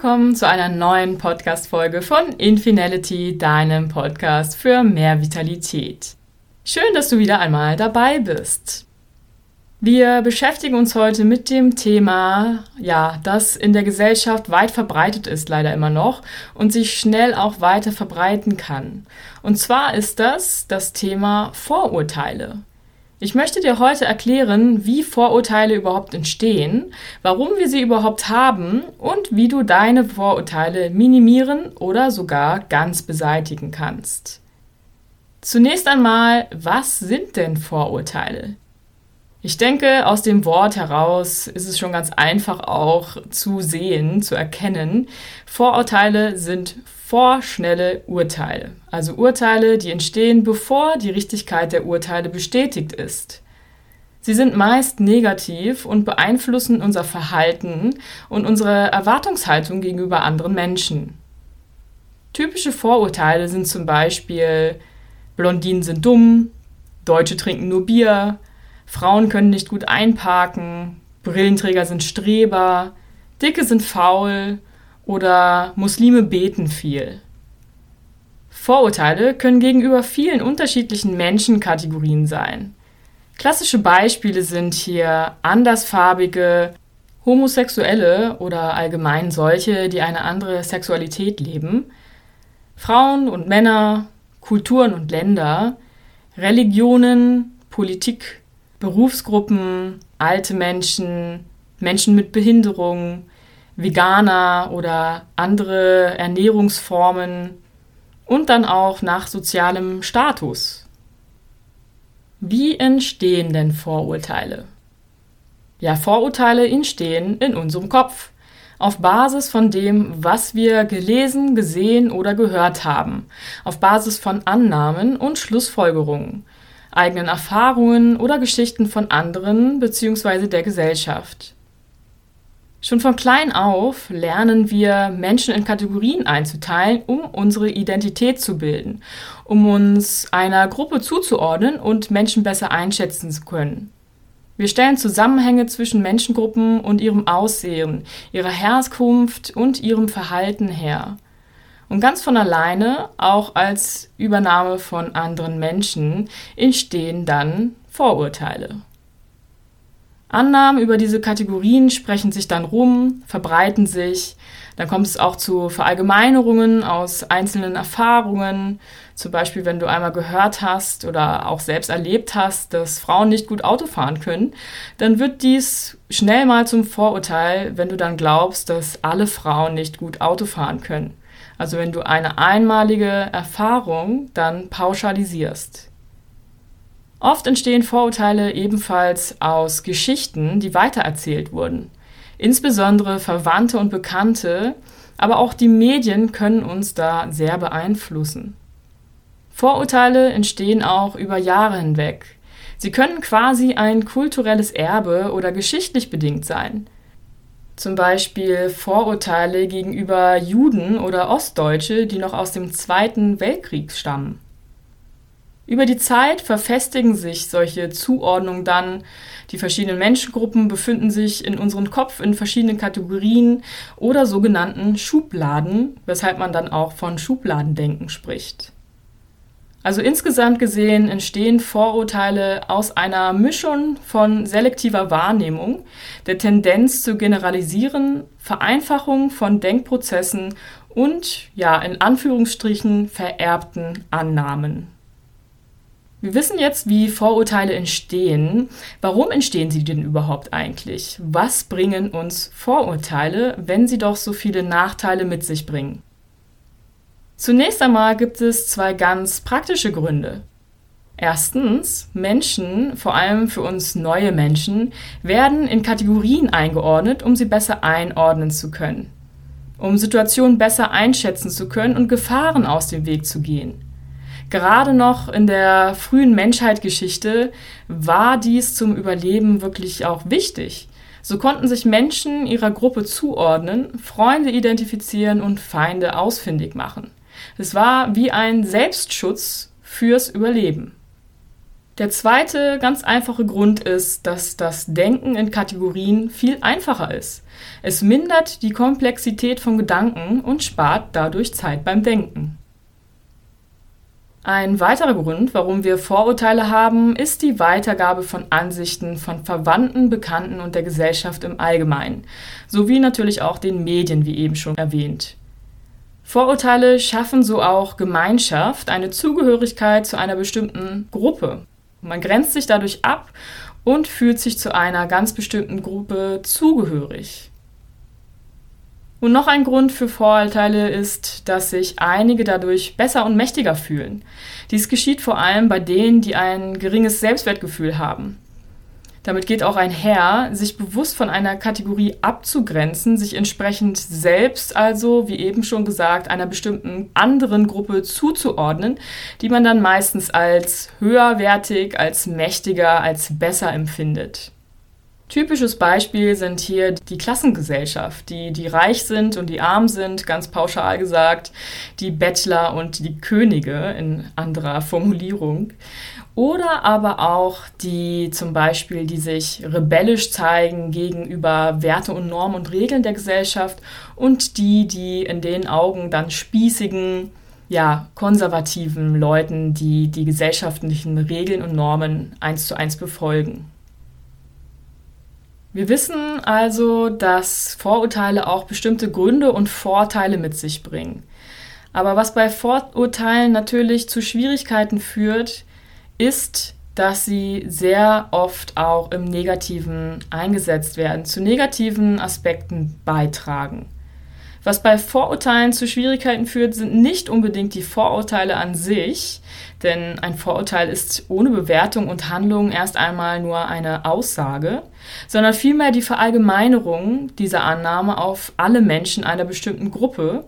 willkommen zu einer neuen Podcast-Folge von Infinality, deinem Podcast für mehr Vitalität. Schön, dass du wieder einmal dabei bist. Wir beschäftigen uns heute mit dem Thema, ja, das in der Gesellschaft weit verbreitet ist, leider immer noch, und sich schnell auch weiter verbreiten kann. Und zwar ist das das Thema Vorurteile. Ich möchte dir heute erklären, wie Vorurteile überhaupt entstehen, warum wir sie überhaupt haben und wie du deine Vorurteile minimieren oder sogar ganz beseitigen kannst. Zunächst einmal, was sind denn Vorurteile? Ich denke, aus dem Wort heraus ist es schon ganz einfach auch zu sehen, zu erkennen. Vorurteile sind vorschnelle Urteile. Also Urteile, die entstehen, bevor die Richtigkeit der Urteile bestätigt ist. Sie sind meist negativ und beeinflussen unser Verhalten und unsere Erwartungshaltung gegenüber anderen Menschen. Typische Vorurteile sind zum Beispiel Blondinen sind dumm, Deutsche trinken nur Bier, Frauen können nicht gut einparken, Brillenträger sind Streber, Dicke sind faul oder Muslime beten viel. Vorurteile können gegenüber vielen unterschiedlichen Menschenkategorien sein. Klassische Beispiele sind hier andersfarbige, Homosexuelle oder allgemein solche, die eine andere Sexualität leben, Frauen und Männer, Kulturen und Länder, Religionen, Politik, Berufsgruppen, alte Menschen, Menschen mit Behinderung, Veganer oder andere Ernährungsformen und dann auch nach sozialem Status. Wie entstehen denn Vorurteile? Ja, Vorurteile entstehen in unserem Kopf, auf Basis von dem, was wir gelesen, gesehen oder gehört haben, auf Basis von Annahmen und Schlussfolgerungen, eigenen Erfahrungen oder Geschichten von anderen bzw. der Gesellschaft. Schon von klein auf lernen wir, Menschen in Kategorien einzuteilen, um unsere Identität zu bilden, um uns einer Gruppe zuzuordnen und Menschen besser einschätzen zu können. Wir stellen Zusammenhänge zwischen Menschengruppen und ihrem Aussehen, ihrer Herkunft und ihrem Verhalten her. Und ganz von alleine, auch als Übernahme von anderen Menschen, entstehen dann Vorurteile. Annahmen über diese Kategorien sprechen sich dann rum, verbreiten sich. Dann kommt es auch zu Verallgemeinerungen aus einzelnen Erfahrungen. Zum Beispiel, wenn du einmal gehört hast oder auch selbst erlebt hast, dass Frauen nicht gut Auto fahren können, dann wird dies schnell mal zum Vorurteil, wenn du dann glaubst, dass alle Frauen nicht gut Auto fahren können. Also wenn du eine einmalige Erfahrung dann pauschalisierst. Oft entstehen Vorurteile ebenfalls aus Geschichten, die weitererzählt wurden. Insbesondere Verwandte und Bekannte, aber auch die Medien können uns da sehr beeinflussen. Vorurteile entstehen auch über Jahre hinweg. Sie können quasi ein kulturelles Erbe oder geschichtlich bedingt sein. Zum Beispiel Vorurteile gegenüber Juden oder Ostdeutsche, die noch aus dem Zweiten Weltkrieg stammen. Über die Zeit verfestigen sich solche Zuordnungen dann. Die verschiedenen Menschengruppen befinden sich in unserem Kopf in verschiedenen Kategorien oder sogenannten Schubladen, weshalb man dann auch von Schubladendenken spricht. Also insgesamt gesehen entstehen Vorurteile aus einer Mischung von selektiver Wahrnehmung, der Tendenz zu generalisieren, Vereinfachung von Denkprozessen und, ja, in Anführungsstrichen vererbten Annahmen. Wir wissen jetzt, wie Vorurteile entstehen. Warum entstehen sie denn überhaupt eigentlich? Was bringen uns Vorurteile, wenn sie doch so viele Nachteile mit sich bringen? Zunächst einmal gibt es zwei ganz praktische Gründe. Erstens, Menschen, vor allem für uns neue Menschen, werden in Kategorien eingeordnet, um sie besser einordnen zu können, um Situationen besser einschätzen zu können und Gefahren aus dem Weg zu gehen. Gerade noch in der frühen Menschheitsgeschichte war dies zum Überleben wirklich auch wichtig. So konnten sich Menschen ihrer Gruppe zuordnen, Freunde identifizieren und Feinde ausfindig machen. Es war wie ein Selbstschutz fürs Überleben. Der zweite ganz einfache Grund ist, dass das Denken in Kategorien viel einfacher ist. Es mindert die Komplexität von Gedanken und spart dadurch Zeit beim Denken. Ein weiterer Grund, warum wir Vorurteile haben, ist die Weitergabe von Ansichten von Verwandten, Bekannten und der Gesellschaft im Allgemeinen, sowie natürlich auch den Medien, wie eben schon erwähnt. Vorurteile schaffen so auch Gemeinschaft, eine Zugehörigkeit zu einer bestimmten Gruppe. Man grenzt sich dadurch ab und fühlt sich zu einer ganz bestimmten Gruppe zugehörig. Und noch ein Grund für Vorurteile ist, dass sich einige dadurch besser und mächtiger fühlen. Dies geschieht vor allem bei denen, die ein geringes Selbstwertgefühl haben. Damit geht auch einher, sich bewusst von einer Kategorie abzugrenzen, sich entsprechend selbst also, wie eben schon gesagt, einer bestimmten anderen Gruppe zuzuordnen, die man dann meistens als höherwertig, als mächtiger, als besser empfindet. Typisches Beispiel sind hier die Klassengesellschaft, die, die reich sind und die arm sind, ganz pauschal gesagt, die Bettler und die Könige in anderer Formulierung. Oder aber auch die zum Beispiel, die sich rebellisch zeigen gegenüber Werte und Normen und Regeln der Gesellschaft und die, die in den Augen dann spießigen, ja, konservativen Leuten, die die gesellschaftlichen Regeln und Normen eins zu eins befolgen. Wir wissen also, dass Vorurteile auch bestimmte Gründe und Vorteile mit sich bringen. Aber was bei Vorurteilen natürlich zu Schwierigkeiten führt, ist, dass sie sehr oft auch im Negativen eingesetzt werden, zu negativen Aspekten beitragen. Was bei Vorurteilen zu Schwierigkeiten führt, sind nicht unbedingt die Vorurteile an sich, denn ein Vorurteil ist ohne Bewertung und Handlung erst einmal nur eine Aussage, sondern vielmehr die Verallgemeinerung dieser Annahme auf alle Menschen einer bestimmten Gruppe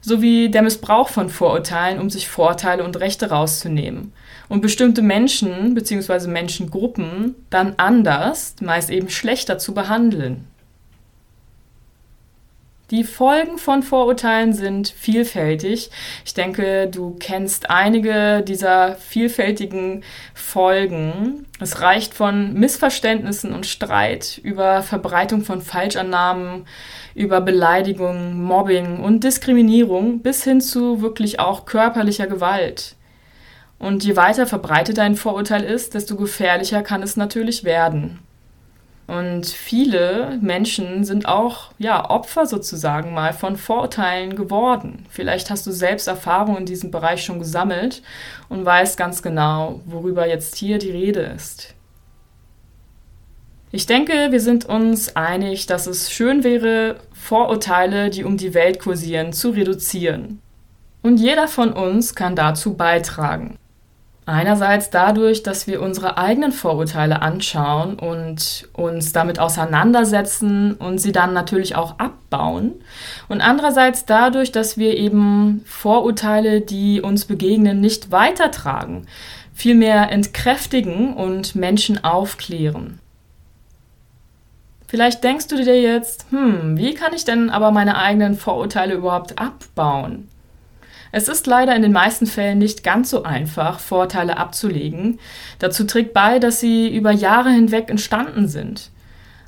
sowie der Missbrauch von Vorurteilen, um sich Vorteile und Rechte rauszunehmen und bestimmte Menschen bzw. Menschengruppen dann anders, meist eben schlechter zu behandeln. Die Folgen von Vorurteilen sind vielfältig. Ich denke, du kennst einige dieser vielfältigen Folgen. Es reicht von Missverständnissen und Streit über Verbreitung von Falschannahmen, über Beleidigung, Mobbing und Diskriminierung bis hin zu wirklich auch körperlicher Gewalt. Und je weiter verbreitet ein Vorurteil ist, desto gefährlicher kann es natürlich werden. Und viele Menschen sind auch ja, Opfer sozusagen mal von Vorurteilen geworden. Vielleicht hast du selbst Erfahrungen in diesem Bereich schon gesammelt und weißt ganz genau, worüber jetzt hier die Rede ist. Ich denke, wir sind uns einig, dass es schön wäre, Vorurteile, die um die Welt kursieren, zu reduzieren. Und jeder von uns kann dazu beitragen. Einerseits dadurch, dass wir unsere eigenen Vorurteile anschauen und uns damit auseinandersetzen und sie dann natürlich auch abbauen. Und andererseits dadurch, dass wir eben Vorurteile, die uns begegnen, nicht weitertragen, vielmehr entkräftigen und Menschen aufklären. Vielleicht denkst du dir jetzt, hm, wie kann ich denn aber meine eigenen Vorurteile überhaupt abbauen? Es ist leider in den meisten Fällen nicht ganz so einfach, Vorteile abzulegen. Dazu trägt bei, dass sie über Jahre hinweg entstanden sind.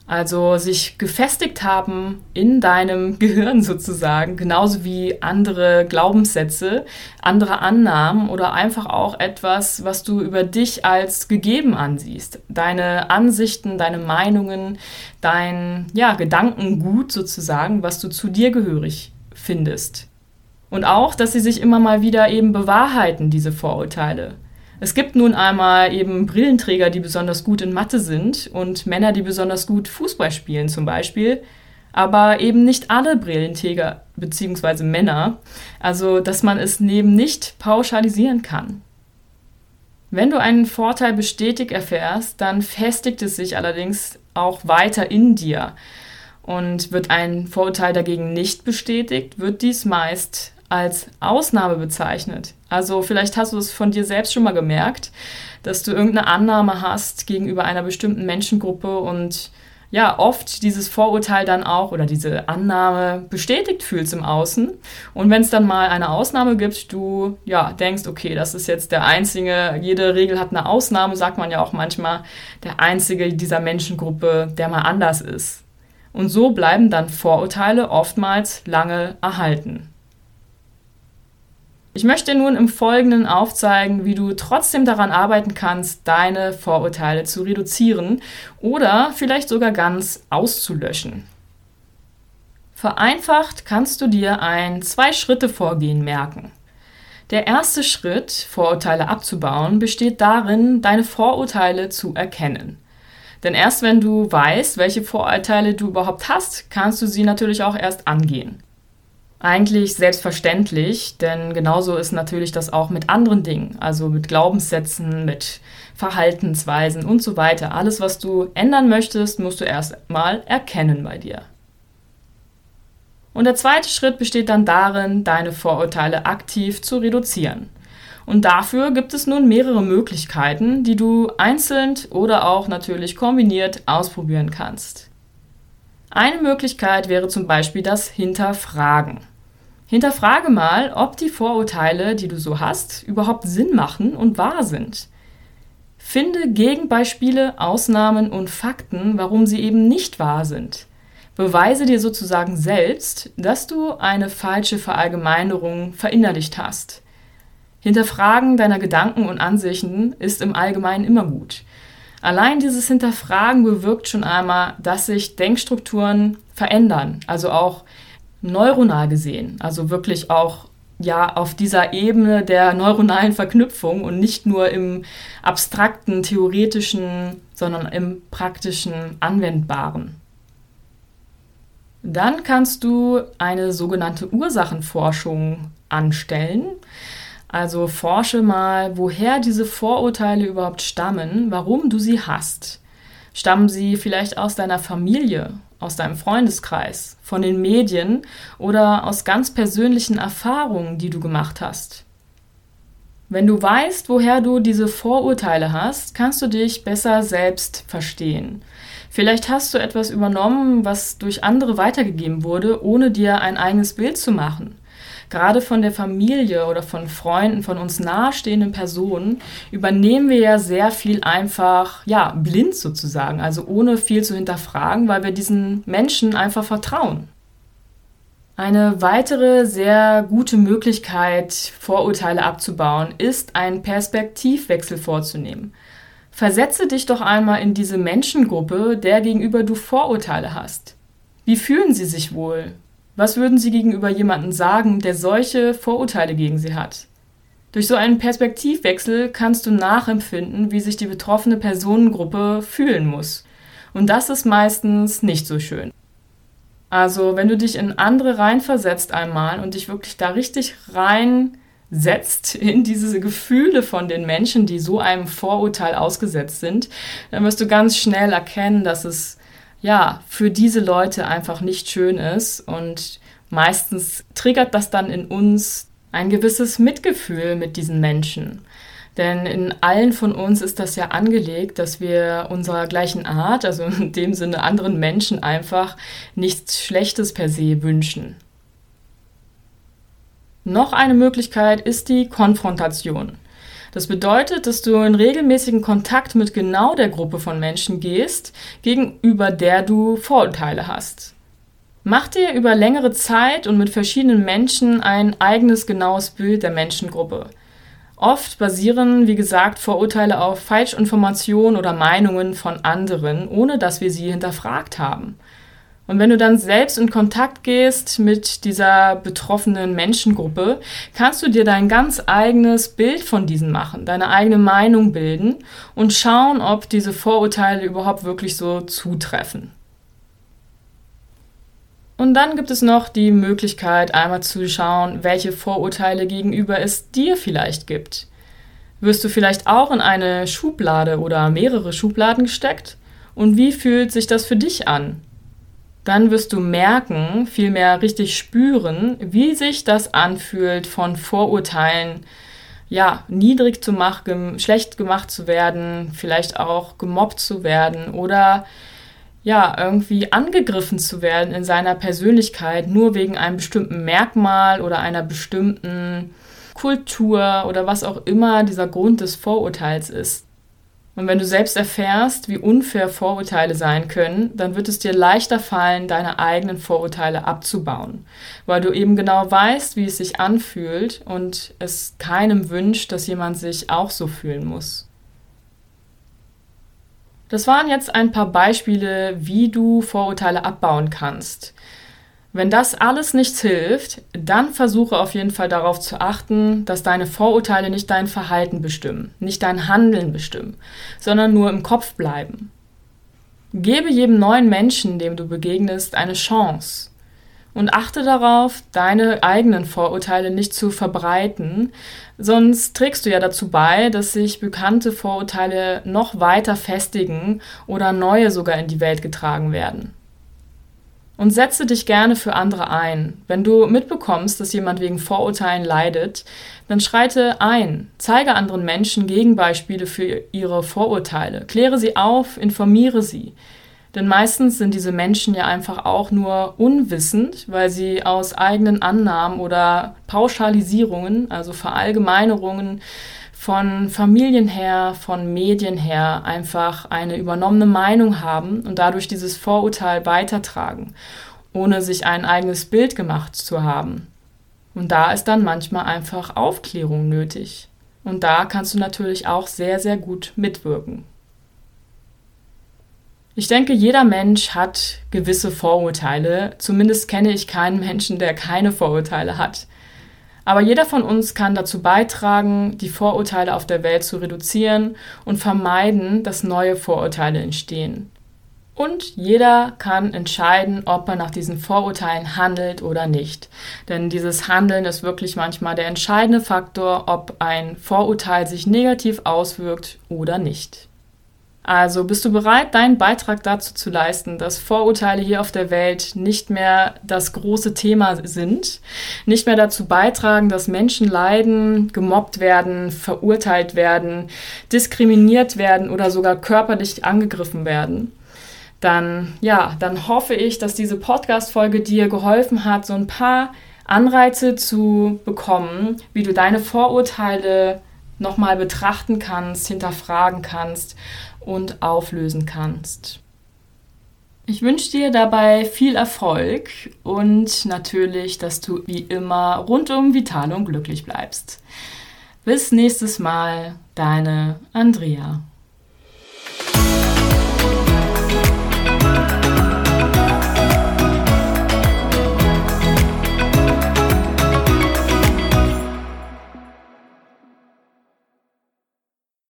Also sich gefestigt haben in deinem Gehirn sozusagen, genauso wie andere Glaubenssätze, andere Annahmen oder einfach auch etwas, was du über dich als gegeben ansiehst. Deine Ansichten, deine Meinungen, dein ja, Gedankengut sozusagen, was du zu dir gehörig findest. Und auch, dass sie sich immer mal wieder eben bewahrheiten, diese Vorurteile. Es gibt nun einmal eben Brillenträger, die besonders gut in Mathe sind und Männer, die besonders gut Fußball spielen zum Beispiel, aber eben nicht alle Brillenträger bzw. Männer. Also, dass man es neben nicht pauschalisieren kann. Wenn du einen Vorteil bestätigt erfährst, dann festigt es sich allerdings auch weiter in dir. Und wird ein Vorurteil dagegen nicht bestätigt, wird dies meist als Ausnahme bezeichnet. Also vielleicht hast du es von dir selbst schon mal gemerkt, dass du irgendeine Annahme hast gegenüber einer bestimmten Menschengruppe und ja oft dieses Vorurteil dann auch oder diese Annahme bestätigt fühlst im Außen. Und wenn es dann mal eine Ausnahme gibt, du ja denkst, okay, das ist jetzt der einzige, jede Regel hat eine Ausnahme, sagt man ja auch manchmal, der einzige dieser Menschengruppe, der mal anders ist. Und so bleiben dann Vorurteile oftmals lange erhalten. Ich möchte nun im Folgenden aufzeigen, wie du trotzdem daran arbeiten kannst, deine Vorurteile zu reduzieren oder vielleicht sogar ganz auszulöschen. Vereinfacht kannst du dir ein Zwei-Schritte-Vorgehen merken. Der erste Schritt, Vorurteile abzubauen, besteht darin, deine Vorurteile zu erkennen. Denn erst wenn du weißt, welche Vorurteile du überhaupt hast, kannst du sie natürlich auch erst angehen eigentlich selbstverständlich, denn genauso ist natürlich das auch mit anderen Dingen, also mit Glaubenssätzen, mit Verhaltensweisen und so weiter. Alles, was du ändern möchtest, musst du erst mal erkennen bei dir. Und der zweite Schritt besteht dann darin, deine Vorurteile aktiv zu reduzieren. Und dafür gibt es nun mehrere Möglichkeiten, die du einzeln oder auch natürlich kombiniert ausprobieren kannst. Eine Möglichkeit wäre zum Beispiel das Hinterfragen. Hinterfrage mal, ob die Vorurteile, die du so hast, überhaupt Sinn machen und wahr sind. Finde Gegenbeispiele, Ausnahmen und Fakten, warum sie eben nicht wahr sind. Beweise dir sozusagen selbst, dass du eine falsche Verallgemeinerung verinnerlicht hast. Hinterfragen deiner Gedanken und Ansichten ist im Allgemeinen immer gut. Allein dieses Hinterfragen bewirkt schon einmal, dass sich Denkstrukturen verändern, also auch neuronal gesehen, also wirklich auch ja auf dieser Ebene der neuronalen Verknüpfung und nicht nur im abstrakten, theoretischen, sondern im praktischen, anwendbaren. Dann kannst du eine sogenannte Ursachenforschung anstellen. Also forsche mal, woher diese Vorurteile überhaupt stammen, warum du sie hast. Stammen sie vielleicht aus deiner Familie, aus deinem Freundeskreis, von den Medien oder aus ganz persönlichen Erfahrungen, die du gemacht hast? Wenn du weißt, woher du diese Vorurteile hast, kannst du dich besser selbst verstehen. Vielleicht hast du etwas übernommen, was durch andere weitergegeben wurde, ohne dir ein eigenes Bild zu machen gerade von der Familie oder von Freunden, von uns nahestehenden Personen, übernehmen wir ja sehr viel einfach, ja, blind sozusagen, also ohne viel zu hinterfragen, weil wir diesen Menschen einfach vertrauen. Eine weitere sehr gute Möglichkeit, Vorurteile abzubauen, ist, einen Perspektivwechsel vorzunehmen. Versetze dich doch einmal in diese Menschengruppe, der gegenüber du Vorurteile hast. Wie fühlen sie sich wohl? Was würden Sie gegenüber jemandem sagen, der solche Vorurteile gegen Sie hat? Durch so einen Perspektivwechsel kannst du nachempfinden, wie sich die betroffene Personengruppe fühlen muss. Und das ist meistens nicht so schön. Also, wenn du dich in andere reinversetzt einmal und dich wirklich da richtig reinsetzt in diese Gefühle von den Menschen, die so einem Vorurteil ausgesetzt sind, dann wirst du ganz schnell erkennen, dass es ja, für diese Leute einfach nicht schön ist. Und meistens triggert das dann in uns ein gewisses Mitgefühl mit diesen Menschen. Denn in allen von uns ist das ja angelegt, dass wir unserer gleichen Art, also in dem Sinne anderen Menschen einfach nichts Schlechtes per se wünschen. Noch eine Möglichkeit ist die Konfrontation. Das bedeutet, dass du in regelmäßigen Kontakt mit genau der Gruppe von Menschen gehst, gegenüber der du Vorurteile hast. Mach dir über längere Zeit und mit verschiedenen Menschen ein eigenes genaues Bild der Menschengruppe. Oft basieren, wie gesagt, Vorurteile auf Falschinformationen oder Meinungen von anderen, ohne dass wir sie hinterfragt haben. Und wenn du dann selbst in Kontakt gehst mit dieser betroffenen Menschengruppe, kannst du dir dein ganz eigenes Bild von diesen machen, deine eigene Meinung bilden und schauen, ob diese Vorurteile überhaupt wirklich so zutreffen. Und dann gibt es noch die Möglichkeit, einmal zu schauen, welche Vorurteile gegenüber es dir vielleicht gibt. Wirst du vielleicht auch in eine Schublade oder mehrere Schubladen gesteckt? Und wie fühlt sich das für dich an? Dann wirst du merken, vielmehr richtig spüren, wie sich das anfühlt, von Vorurteilen ja, niedrig zu machen, schlecht gemacht zu werden, vielleicht auch gemobbt zu werden oder ja, irgendwie angegriffen zu werden in seiner Persönlichkeit, nur wegen einem bestimmten Merkmal oder einer bestimmten Kultur oder was auch immer dieser Grund des Vorurteils ist. Und wenn du selbst erfährst, wie unfair Vorurteile sein können, dann wird es dir leichter fallen, deine eigenen Vorurteile abzubauen, weil du eben genau weißt, wie es sich anfühlt und es keinem wünscht, dass jemand sich auch so fühlen muss. Das waren jetzt ein paar Beispiele, wie du Vorurteile abbauen kannst. Wenn das alles nichts hilft, dann versuche auf jeden Fall darauf zu achten, dass deine Vorurteile nicht dein Verhalten bestimmen, nicht dein Handeln bestimmen, sondern nur im Kopf bleiben. Gebe jedem neuen Menschen, dem du begegnest, eine Chance und achte darauf, deine eigenen Vorurteile nicht zu verbreiten, sonst trägst du ja dazu bei, dass sich bekannte Vorurteile noch weiter festigen oder neue sogar in die Welt getragen werden. Und setze dich gerne für andere ein. Wenn du mitbekommst, dass jemand wegen Vorurteilen leidet, dann schreite ein, zeige anderen Menschen Gegenbeispiele für ihre Vorurteile, kläre sie auf, informiere sie. Denn meistens sind diese Menschen ja einfach auch nur unwissend, weil sie aus eigenen Annahmen oder Pauschalisierungen, also Verallgemeinerungen, von Familien her, von Medien her einfach eine übernommene Meinung haben und dadurch dieses Vorurteil weitertragen, ohne sich ein eigenes Bild gemacht zu haben. Und da ist dann manchmal einfach Aufklärung nötig. Und da kannst du natürlich auch sehr, sehr gut mitwirken. Ich denke, jeder Mensch hat gewisse Vorurteile. Zumindest kenne ich keinen Menschen, der keine Vorurteile hat. Aber jeder von uns kann dazu beitragen, die Vorurteile auf der Welt zu reduzieren und vermeiden, dass neue Vorurteile entstehen. Und jeder kann entscheiden, ob er nach diesen Vorurteilen handelt oder nicht. Denn dieses Handeln ist wirklich manchmal der entscheidende Faktor, ob ein Vorurteil sich negativ auswirkt oder nicht. Also bist du bereit, deinen Beitrag dazu zu leisten, dass Vorurteile hier auf der Welt nicht mehr das große Thema sind, nicht mehr dazu beitragen, dass Menschen leiden, gemobbt werden, verurteilt werden, diskriminiert werden oder sogar körperlich angegriffen werden? Dann, ja, dann hoffe ich, dass diese Podcast-Folge dir geholfen hat, so ein paar Anreize zu bekommen, wie du deine Vorurteile nochmal betrachten kannst, hinterfragen kannst und auflösen kannst. Ich wünsche dir dabei viel Erfolg und natürlich, dass du wie immer rundum vital und glücklich bleibst. Bis nächstes Mal, deine Andrea.